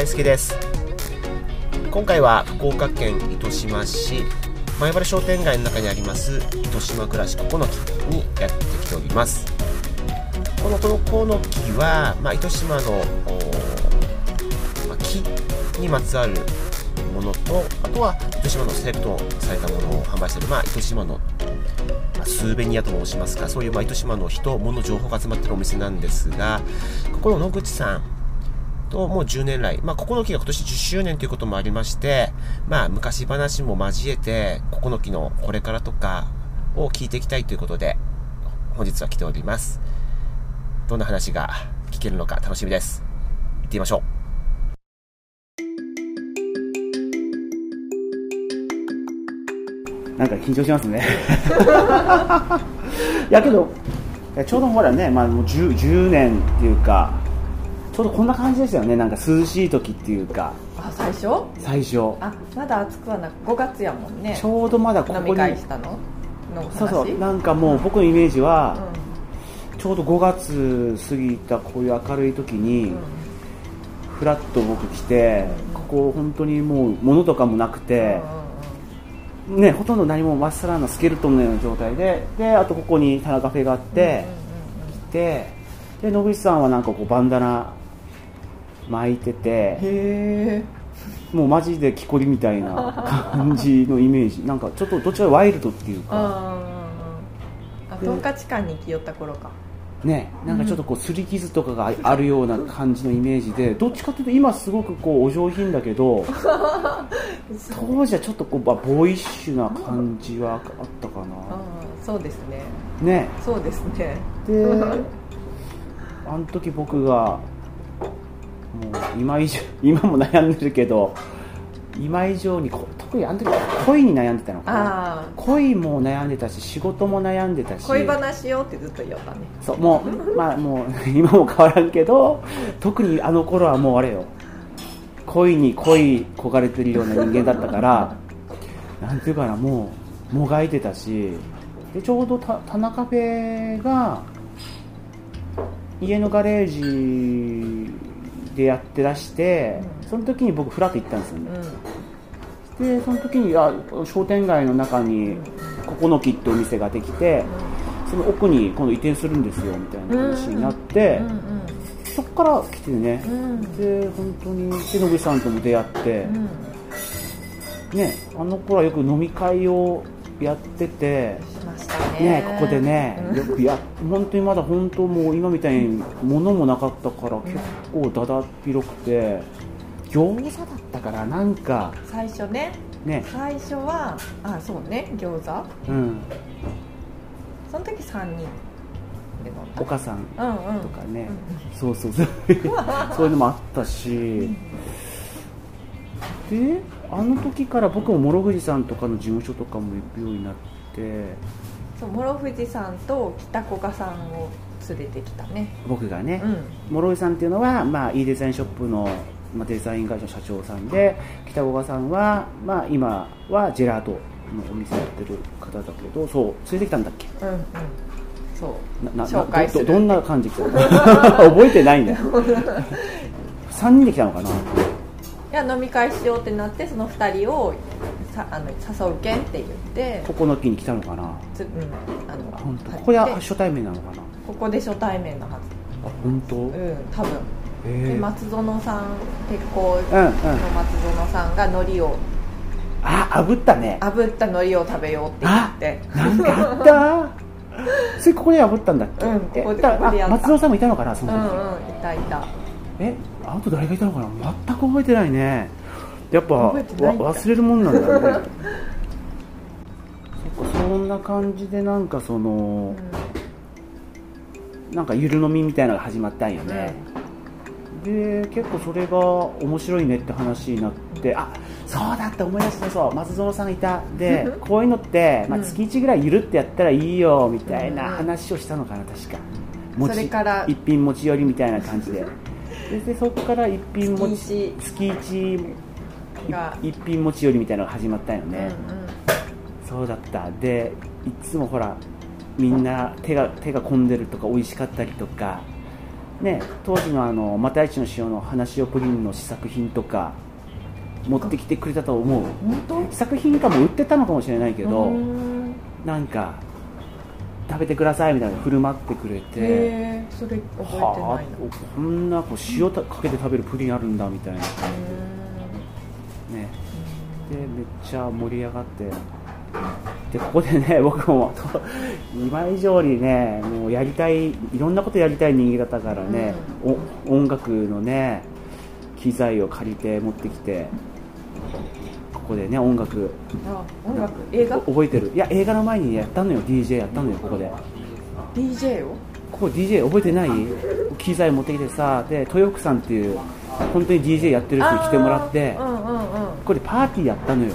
どうも余白大輔です。今回は福岡県糸島市前原商店街の中にあります糸島暮らしここの木にやってきております。このこの木は、まあ、糸島の、まあ、木にまつわるものとあとは糸島のセレクトされたものを販売している、まあ、糸島の、スーベニアと申しますかそういう、まあ、糸島の人物情報が集まってるお店なんですがここの野口さんともう10年来、まあ、ここの木が今年10周年ということもありまして、まあ、昔話も交えて、ここの木のこれからとかを聞いていきたいということで、本日は来ております。どんな話が聞けるのか楽しみです。行ってみましょう。なんか緊張しますねいやけどちょうどほらね、まあ、もう 10, 10年っていうかょうどこんな感じですよね。なんか涼しい時っていうか。あ最初？最初。あまだ暑くはなく5月やもんね。ちょうどまだここに。飲み会したの？のそうそうなんかもう僕のイメージは、うん、ちょうど5月過ぎたこういう明るい時に、うん、フラッと僕来て、うん、ここ本当にもう物とかもなくて、うんね、ほとんど何もまっさらなスケルトンのような状態でであとここにタナカフェがあって、来てで野口さんはなんかこうバンダナ巻いててもうマジで木こりみたいな感じのイメージ。なんかちょっとどちらワイルドっていうか。あトンカチ館に来よった頃か。ね、なんかちょっとこう擦り傷とかがあるような感じのイメージでどっちかというと今すごくこうお上品だけど 当時はちょっとこうボーイッシュな感じはあったかな、そうですね。ね。そうですね。で あの時僕がもう今以上 今も悩んでるけど今以上に特にあの時恋に悩んでたのかな。恋も悩んでたし仕事も悩んでたし。恋話よってずっと言ったね。そうもうまあもう 今も変わらんけど特にあの頃はもうあれよ。恋に恋焦がれてるような人間だったから なんていうかなもうもがいてたしでちょうど田中フェが家のガレージでやってらして、うん、その時に僕フラッと行ったんですよね、うん、でその時にあ商店街の中にここの木ってお店ができて、その奥に今度移転するんですよみたいな話になって、そこから来てね、で本当に手野口さんとも出会って、ねあの頃はよく飲み会をやっててねここでね、よくや本当にまだ本当もう今みたいに物もなかったから結構だだっ広くて餃子だったからなんか最初ね。ね。最初はあそうね餃子。うん。その時3人お母さんとかね、そうそうそう。そういうのもあったし、であの時から僕も諸富士さんとかの事務所とかも行くようになってそう諸富士さんと北古賀さんを連れてきたね。僕がね、うん、諸富士さんっていうのは、まあ、いいデザインショップの、まあ、デザイン会社の社長さんで北古賀さんは、まあ、今はジェラートのお店やってる方だけどそう連れてきたんだっけ？うんうん。そう。なな紹介する。どどんな感じ？来たの覚えてないんだよ3人で来たのかな？いや飲み会しようってなってその2人をさあの誘うけんって言ってここの木に来たのかな？つ、うん、あの本当。ここで初対面なのかな？ここで初対面のはず。あ本当？うん多分。で松園さん鉄鋼の松園さんが海苔を、あ炙ったね。炙った海苔を食べようって言って。なんかあった？それここで炙ったんだっけ？うんここで松園さんもいたのかなその時？うんうんいたいた。えあと誰がいたのかな？全く覚えてないねやっぱ忘れるもんなんだよね。そっかそんな感じでなんかその、うん、なんかゆる飲みみたいなのが始まったんよね、うん、で結構それが面白いねって話になってあそうだって思い出したそう松園さんいた。で こういうのって、まあ、月1ぐらいゆるってやったらいいよみたいな話をしたのかな確か。それから。一品持ち寄りみたいな感じで。でそこから一品持ち月1一品持ち寄りみたいなのが始まったよね、うんうん、そうだった。でいつもほらみんな手が手が込んでるとか美味しかったりとか。ね、当時のあの又市の塩の話をプリンの試作品とか持ってきてくれたと思う。試作品かも売ってたのかもしれないけどなんか食べてくださいみたいな振る舞ってくれて。それ覚えてないのこんなこう塩かけて食べるプリンあるんだみたいなね。でめっちゃ盛り上がって。でここでね 僕も今以上にねもうやりたいいろんなことやりたい人間だったからね、うん、音楽のね機材を借りて持ってきてここでね音楽。あ音楽映画？覚えてる。いや映画の前にやったのよ DJ やったのよここで。DJ を？ここ DJ 覚えてない？機材持ってきてさで豊福さんっていう本当に DJ やってる人に来てもらって、うんうんうん、これパーティーやったのよ。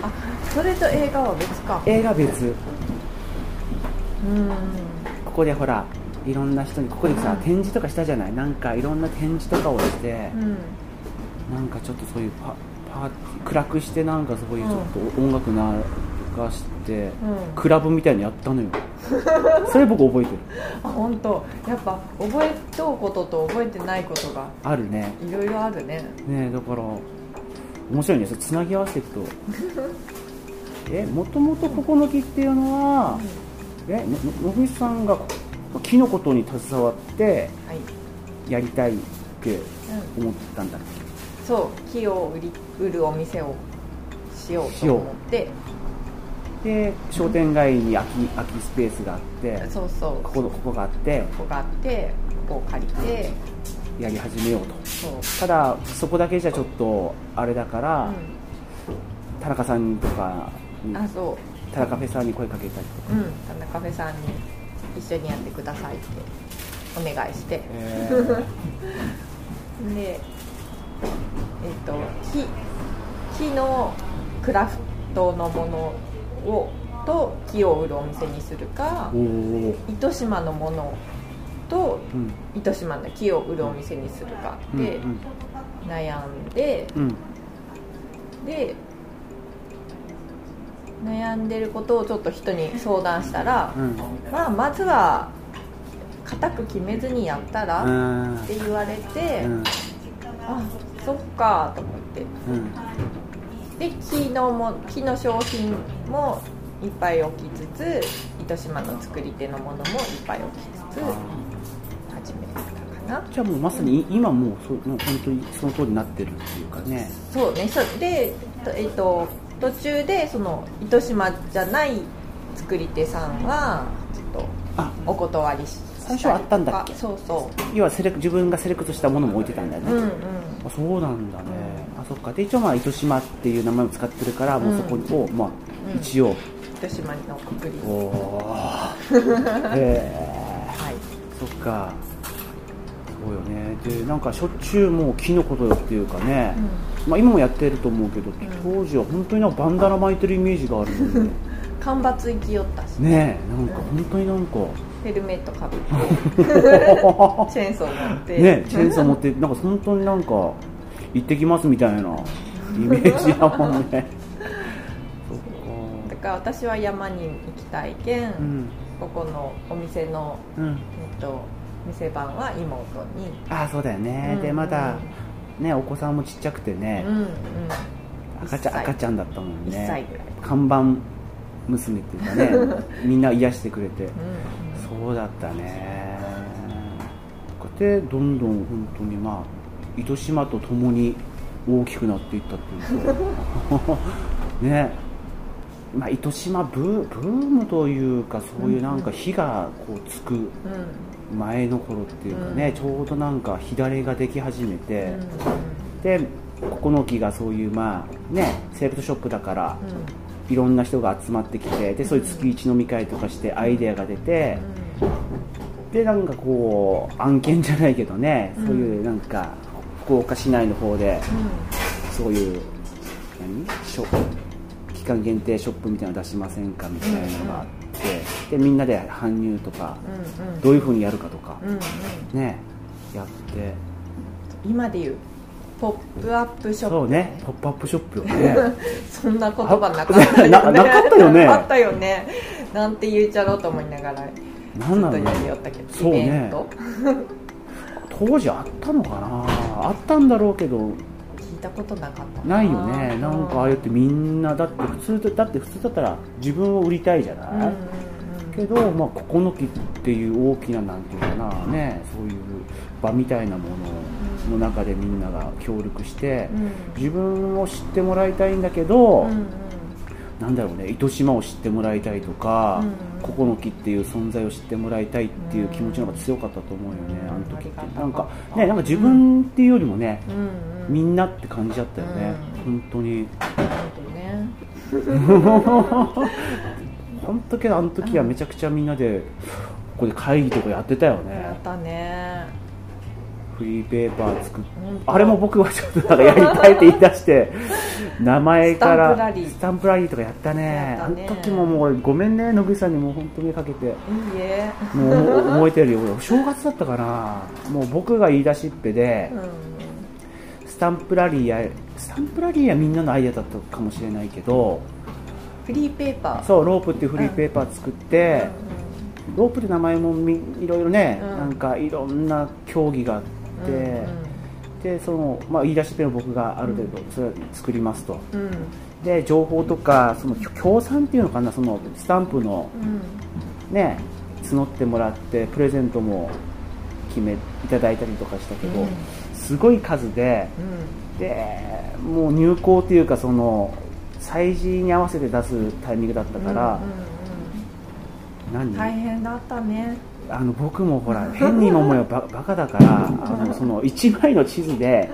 あそれと映画は別か。映画別。うん。ここでほらいろんな人にここでさ、うん、展示とかしたじゃない？なんかいろんな展示とかをして、うん、なんかちょっとそういうパパーティー暗くしてなんかそういうちょっと音楽流して、うん、クラブみたいにやったのよ。それ僕覚えてる。あ本当。やっぱ覚えとうことと覚えてないことがあるね。いろいろあるね。ねだから面白いね。それつなぎ合わせると。えもともとここの木っていうのは、うん、えののさんが木のことに携わってやりたいって思ったんだっけ、うん、そう。木を売り売るお店をしようと思って。で商店街に空き空きスペースがあってそうそう。ここここがあってここがあってここを借りてやり始めようと。ただそこだけじゃちょっとあれだから、うん、田中さんとかあそう。田中フェさんに声かけたりとか、うん、田中フェさんに一緒にやってくださいってお願いして、えー、でえっ、と木木のクラフトのものをと木を売るお店にするか糸島のものと、うん、糸島の木を売るお店にするかで悩んで、うん、で悩んでることをちょっと人に相談したら、うん、まあ、まずは固く決めずにやったらって言われて、うん、あそっかと思って、うん、で木のも木の商品もいっぱい置きつつ糸島の作り手のものもいっぱい置きつつなじゃあもうまさに今もうそもう本当にその通りになってるっていうかね。そうね。そでえっと途中でその糸島じゃない作り手さんはちょっとお断りし最初あったんだっけ？そうそう。要はセレク自分がセレクトしたものも置いてたんだよね、うんうん、あそうなんだね、うん、あそっか。で一応まあ糸島っていう名前を使ってるから、もうそこをまあ一応、糸島のくくりおお へえはい。そっかそうよね。でなんかしょっちゅうもう木のことよっていうかね、まあ、今もやってると思うけど、当時は本当になんかバンダナ巻いてるイメージがあるので干ばつ行きよったしね。えなんか本当になんか、ヘルメットかぶって。チェーンソー持って。ねチェーンソー持ってなんか本当になんか行ってきますみたいなイメージやもんね。だから私は山に行きたいけん、うん、ここのお店の、うん、えっと店番は妹に。ああそうだよね、うん、でまだねお子さんもちっちゃくてね、うんうん、赤ちゃん赤ちゃんだったもんね。看板娘っていうかね みんな癒してくれて、うんそうだったね。こうやってどんどん本当にまあ糸島とともに大きくなっていったっていうか ね。まあ、糸島ブブームというかそういうなんか火がこうつく前の頃っていうかね、ちょうどなんか火種ができ始めて、でここの木がそういうまあねセレクトショップだから、いろんな人が集まってきてでそういう月一飲み会とかしてアイデアが出て、でなんかこう案件じゃないけどね、そういうなんか福岡市内の方で、そういう何？ショ期間限定ショップみたいなの出しませんかみたいなのがあって、でみんなで搬入とか、どういうふうにやるかとか、ねやって。今で言うポップアップショップ、そうねポップアップショップよね。そんな言葉なかったよね。なかったよね。あったよね。なんて言うちゃろうと思いながら何なの？やりよったけどそうね。当時あったのかな？あったんだろうけど聞いたことなかったな。いよね。なんかああやってみんなだって普通だって普通だったら自分を売りたいじゃない、けど、まあ、ここの木っていう大きななんていうかなねそういう場みたいなものの中でみんなが協力して、うん。自分を知ってもらいたいんだけど、うんうんなんだろうね糸島を知ってもらいたいとか、うん。ここの木っていう存在を知ってもらいたいっていう気持ちの方が強かったと思うよね、うん。あの時って。なんかねなんか自分っていうよりもね、みんなって感じだったよね、本当に。本当けどあの時はめちゃくちゃみんなでここで会議とかやってたよやねったねフリーペーパー作あれも僕はちょっとなんかやりたいって言い出して 名前からスタンプラリー。とかやったね。あの時ももうごめんね野口さんにもう本当にかけて。いいえ。もう覚えてるよ。お正月だったかな。もう僕が言い出しっぺでうん。スタンプラリーやスタンプラリーはみんなのアイデアだったかもしれないけどフリーペーパー。そうロープっていうフリーペーパー作って、ロープって名前もみいろいろね、うん。なんかいろんな競技があって、でその、まあ、言い出しっぺの僕がある程度それを作りますと。で情報とかその協賛っていうのかなそのスタンプのうん。ね募ってもらってプレゼントも決めいただいたりとかしたけど、うん。すごい数でうん。でもう入校っていうかその催事に合わせて出すタイミングだったから、大変だったねあの僕もほら変に思えばババカだからあのその1枚の地図で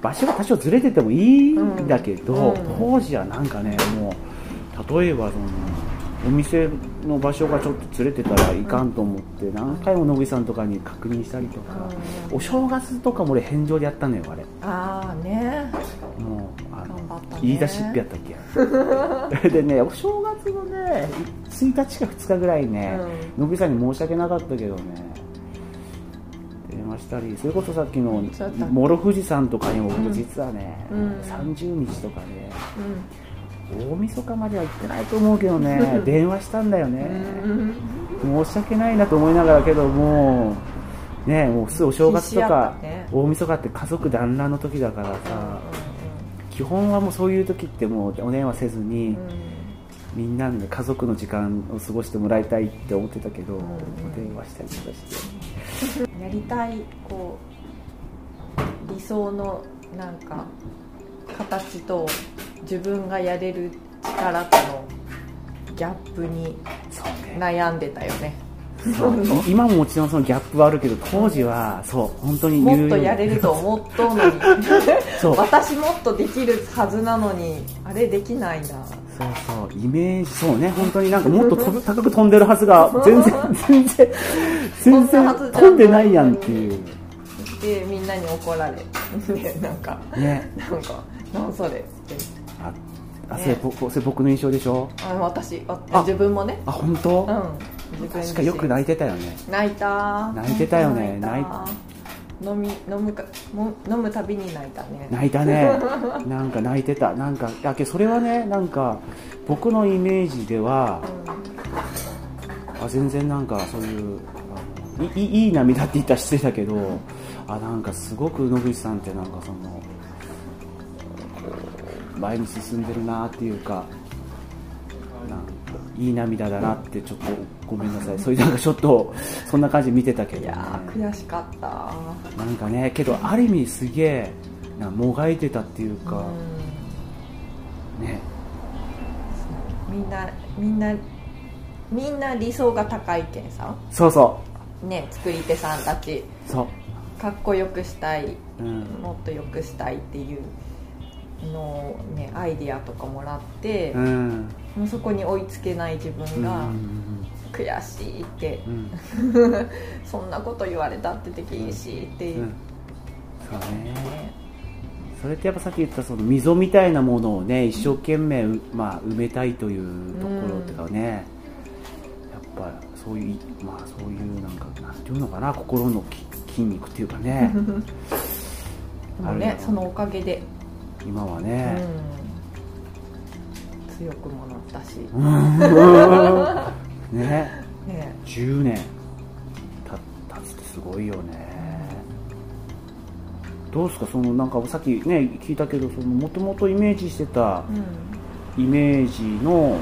場所が多少ずれててもいいんだけど、うん。当時はなんかねもう例えばそのお店の場所がちょっとずれてたらいかんと思って何回も野口さんとかに確認したりとか、うん。お正月とかも俺返上でやったのよあれ。ああね。もうあのね。言い出しっぺやったっけ？でねお正月のね1日か2日ぐらいね、野口さんに申し訳なかったけどね。電話したりそれこそさっきの諸富士山とかにもうん。僕実はね、うん。30日とかでう大晦日までは行ってないと思うけどね電話したんだよね、んうん。申し訳ないなと思いながらけどもうねもうすぐお正月とか大晦日って家族団らんの時だからさ、基本はもうそういう時ってもうお電話せずに、みんなで家族の時間を過ごしてもらいたいって思ってたけど、んお電話したりとかして。うんやりたいこう理想のなんか形と自分がやれる力とのギャップに悩んでたよね。今ももちろんそのギャップはあるけど当時はそう本当にもっとやれると思っとうのに。そう。私もっとできるはずなのにあれできないんだそうそうイメージそうね本当になんかもっと飛ぶ高く飛んでるはずが全然全然全然飛んでないやんっていう。でみんなに怒られで なんかね。なんかなんそれって。ああね。それ僕の印象でしょ？あ私ああ自分もね。あ本当、うん。確かよく泣いてたよね。泣いた泣いてたよね。泣いた飲み飲むかも飲むたびに泣いたね。泣いたね。なんか泣いてた。なんかだけどそれはねなんか僕のイメージではあ全然なんかそういういいいい涙って言ったら失礼だけどあなんかすごく野口さんってなんかその前に進んでるなっていうかいい涙だなってちょっとごめんなさい。そういうなんかちょっとそんな感じで見てたけど、ね、いやー悔しかった。なんかねけどある意味すげえなもがいてたっていうか、うね。んみんなみんなみんな理想が高いけんさ。そうそね作り手さんたち。うそう。かっこよくしたい。うん。もっとよくしたいっていうのをねアイディアとかもらって、うん。もうそこに追いつけない自分うがん悔しいってう、ん。そんなこと言われたってできんしっていう。う、ん。そうね。ねそれってやっぱさっき言ったその溝みたいなものをね一生懸命、うまあ、埋めたいというところっていうかね、やっぱそういうまあそういうなんかなんていうのかな心のき筋肉っていうかね。でもねそのおかげで、今はうん。ね、強くもなったし、ね。ね。10年た経つってすごいよね。どうですか？そのなんかさっきね聞いたけどもともとイメージしてたうん。イメージの、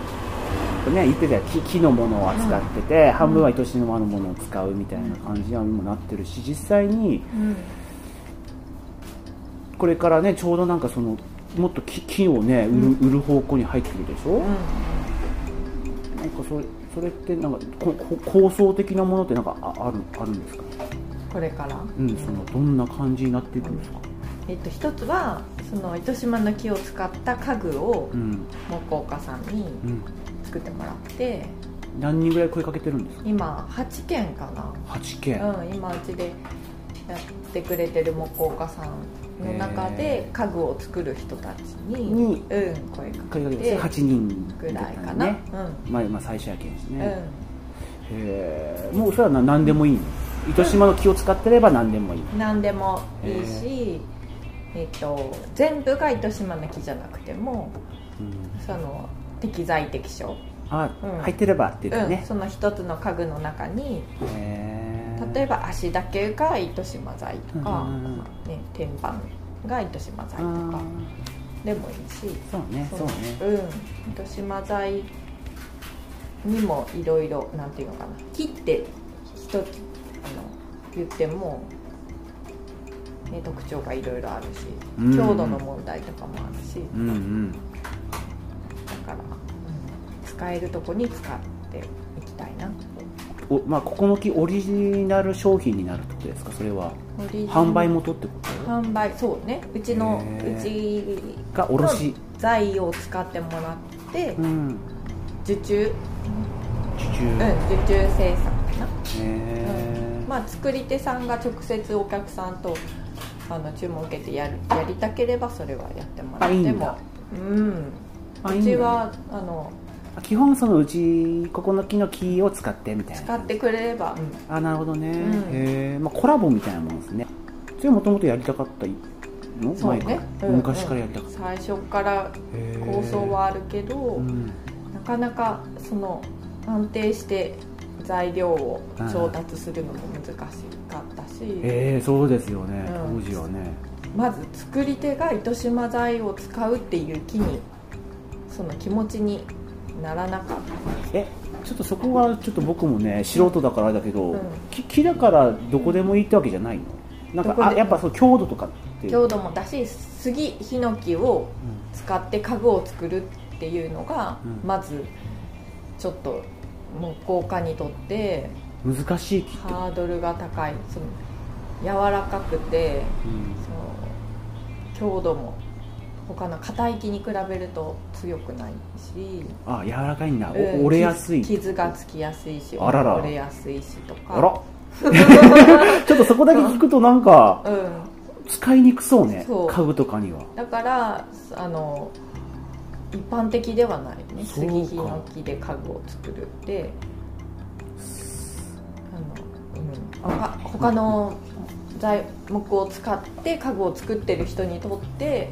ね、言ってたよ木木のものを扱ってて、半分は愛しの間のものを使うみたいな感じにもなってるし実際にうんこれからねちょうどなんかそのもっと木木をね売る,、うん。売る方向に入ってるでしょ、うん。なんかそれそれってなんかここ構想的なものってなんかああるあるんですか、これから？うん、そのどんな感じになっていくんですか、えっと一つはその糸島の木を使った家具をうん。木工家さんにうん、作ってもらって。何人ぐらい声かけてるんですか？今8件かな。8件、うん、今うちでやってくれてる木工家さんの中で家具を作る人たちに、にうん、声か声けてて8人ぐらいかな、ねまあ、まあ最初やけんですうん、ね、うん。へえもうそれはな何でもいいの？糸島の木を使ってれば何でもいい。何でもいいし、えっと全部が糸島の木じゃなくてもうん。その適材適所、あ、うん。入ってればって言ってうん、ね、その一つの家具の中にへえ例えば足だけが糸島材とか、ね、天板が糸島材とあかでもいいし。そうねそうね。うん。糸島材にもいろいろなんていうのかな。木って一つあの言っても、ね、特徴がいろいろあるしうん。強度の問題とかもあるし、うんうん。だから、うん使えるとこに使っていきたいなおまあここの木オリジナル商品になるってことですか？それは。販売元ってこと？販売そうね。うちのうちが卸。の材を使ってもらってうん。受注。受注、うんへ受注生産かな。え、まあ作り手さんが直接お客さんとあの注文受けてやるやりたければそれはやってもらっても。うん。うちはあのあ基本そのうちここの木の木を使ってみたいな。使ってくれれば、うんあなるほどね、うん。へえ、まあ、コラボみたいなもんですね。それもともとやりたかったの？そうね。前から、うん昔からやりたかった、最初から構想はあるけど、うん。なかなかその安定して材料を調達するのも難しかったし、ええそうですよね、うん。当時はね。まず作り手が糸島材を使うっていう気にその気持ちにならなかっえちょっとそこはちょっと僕もね素人だからだけど、うん。木木だからどこでもいいってわけじゃないの？なんかあやっぱそう強度とか強度もだし杉ヒノキを使って家具を作るっていうのが、うん。まずちょっと木工家にとってうん難しいハードルが高い。その柔らかくてその強度も他の硬い木に比べると強くないし。あ柔らかいんだ、おうん。折れやすい。傷傷がつきやすいし折れやすいしとか。あら。ちょっとそこだけ聞くとなんかうん。使いにくそうね。そう。家具とかには。だからあの一般的ではないね。杉ヒノキで家具を作るって。あの、うん、他他の材木を使って家具を作ってる人にとって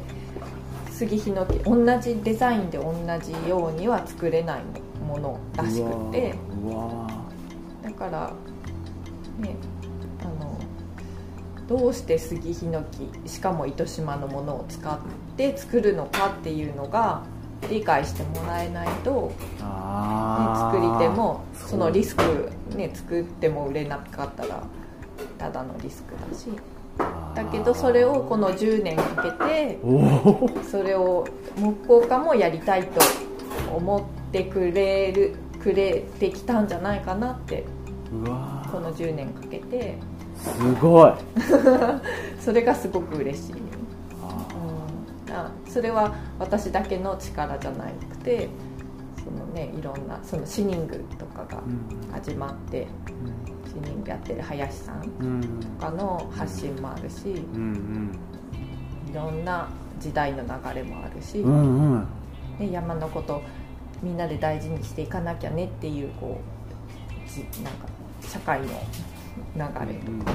杉ヒノキ同じデザインで同じようには作れないものらしくて。だからねあのどうして杉ヒノキしかも糸島のものを使って作るのかっていうのが理解してもらえないと、ね、作り手もそのリスク、ね、作っても売れなかったらただのリスクだしだけどそれをこの10年かけてそれを木工家もやりたいと思ってくれるくれてきたんじゃないかなってうわこの10年かけて。すごい。それがすごく嬉しい、あうん、あそれは私だけの力じゃなくてそのねいろんなそのシニングとかが始まって。シニングやってる林さんうんとかの発信もあるしうんいろんな時代の流れもあるし、うんうん。うんね、山のことみんなで大事にしていかなきゃねっていうこうじなんか社会の流れ。とか、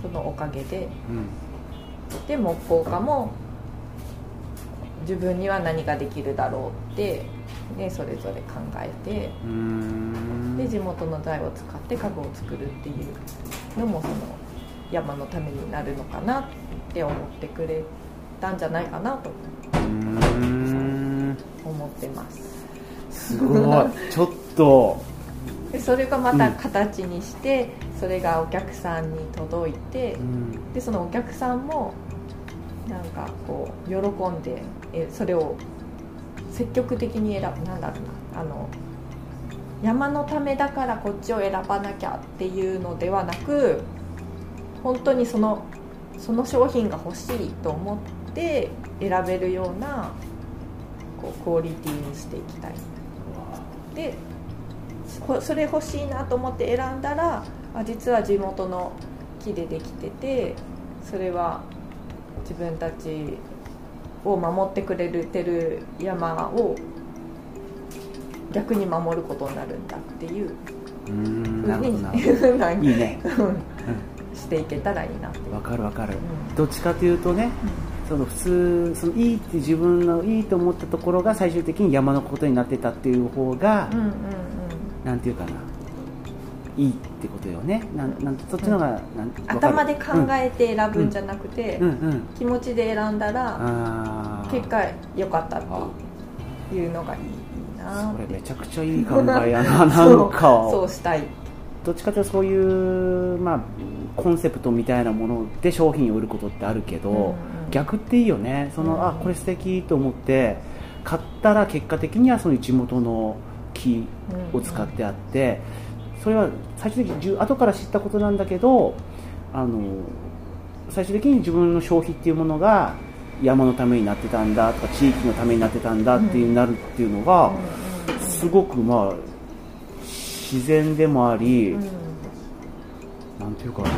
そのおかげで。うん。で木工家も自分には何ができるだろうって、ね、それぞれ考えてうんうん。で地元の材を使って家具を作るっていうのもその山のためになるのかなっって思ってくれたんじゃないかなとうん思ってます。すごい。ちょっと。でそれがまた形にして、それがお客さんに届いてうん。でそのお客さんもなんかこう喜んでえそれを積極的に選ぶなんだろうなあの山のためだからこっちを選ばなきゃっていうのではなく本当にそのその商品が欲しいと思って選べるようなこうクオリティにしていきたい。でそれ欲しいなと思って選んだらあ実は地元の木でできててそれは自分たちを守ってくれてる山を逆に守ることになるんだっていううん。ふうにいいね。していけたらいいなわかるわかる。うん。どっちかというとねその普通そのいいって自分のいいと思ったところが最終的に山のことになってたっていう方が、うんうんうん。なんていうかないいってことよね。なんなんそっちのが、なん頭で考えて選ぶんじゃなくて、うん。うん。うん。気持ちで選んだらあー。結果良かったっていうのがいいなそれめちゃくちゃいい考えやななんか。そうそうしたい。どっちかというとそういう、まあ、コンセプトみたいなもので商品を売ることってあるけど、うんうん。逆っていいよね。その、うん。あこれ素敵と思って買ったら結果的にはその地元の木を使ってあって、それは最終的に後から知ったことなんだけどあの最終的に自分の消費っていうものが山のためになってたんだとか地域のためになってたんだっていうなるっていうのが、すごくまあ自然でもあり、うんうんなんていうかな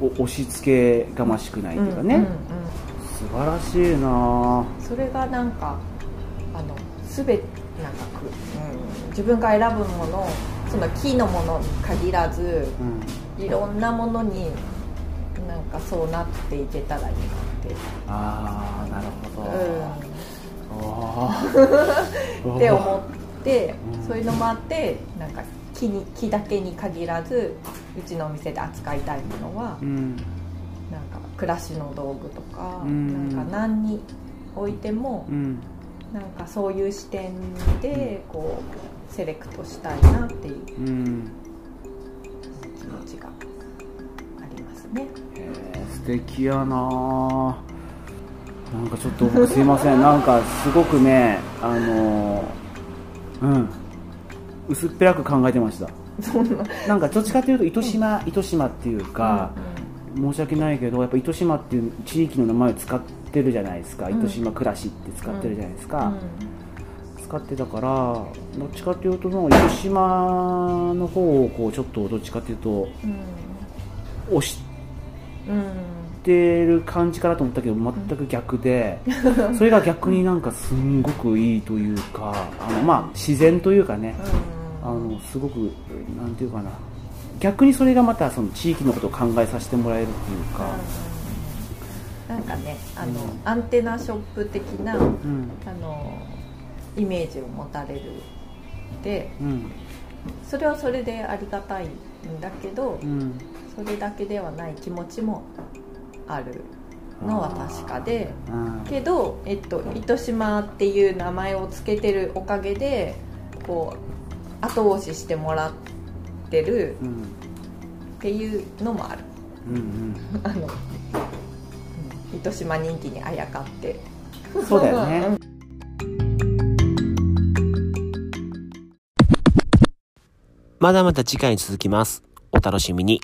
押し付けがましくないというかね、うんうんうん素晴らしいな。それがなんかあの全てなんかく、うん、自分が選ぶものをその木のものに限らずうん。いろんなものになんかそうなっていけたらいいなって、ああなるほど、うん、って思って、うん。そういうのもあってなんか木に木だけに限らずうちのお店で扱いたいものは、うん。なんか暮らしの道具とか、うん。なんか何に置いても、うん。なんかそういう視点でこうセレクトしたいなっていううん気持ちがありますね。素敵やな。なんかちょっと僕すいません。なんかすごくねあのうん。薄っぺらく考えてました。なんかどっちかというと糸島糸島っていうか、申し訳ないけどやっぱ糸島っていう地域の名前を使ってるじゃないですか、うん。糸島暮らしって使ってるじゃないですか、うん使ってたからどっちかというともう糸島の方をこうちょっとどっちかというとうん押しうんてる感じかなと思ったけど全く逆で、それが逆になんかすんごくいいというかあのまあ自然というかね、あのすごくなんていうかな逆にそれがまたその地域のことを考えさせてもらえるっていうか、なんかねあの、うんアンテナショップ的なあうん。のイメージを持たれるでうん。それはそれでありがたいんだけどうん。それだけではない気持ちもあるのは確かでうん。けど、えっと、糸島っていう名前を付けてるおかげでこう後押ししてもらってるうん。っていうのもある。うんあの、うん糸島人気にあやかって。うんそうだよね まだまだ次回に続きます。お楽しみに。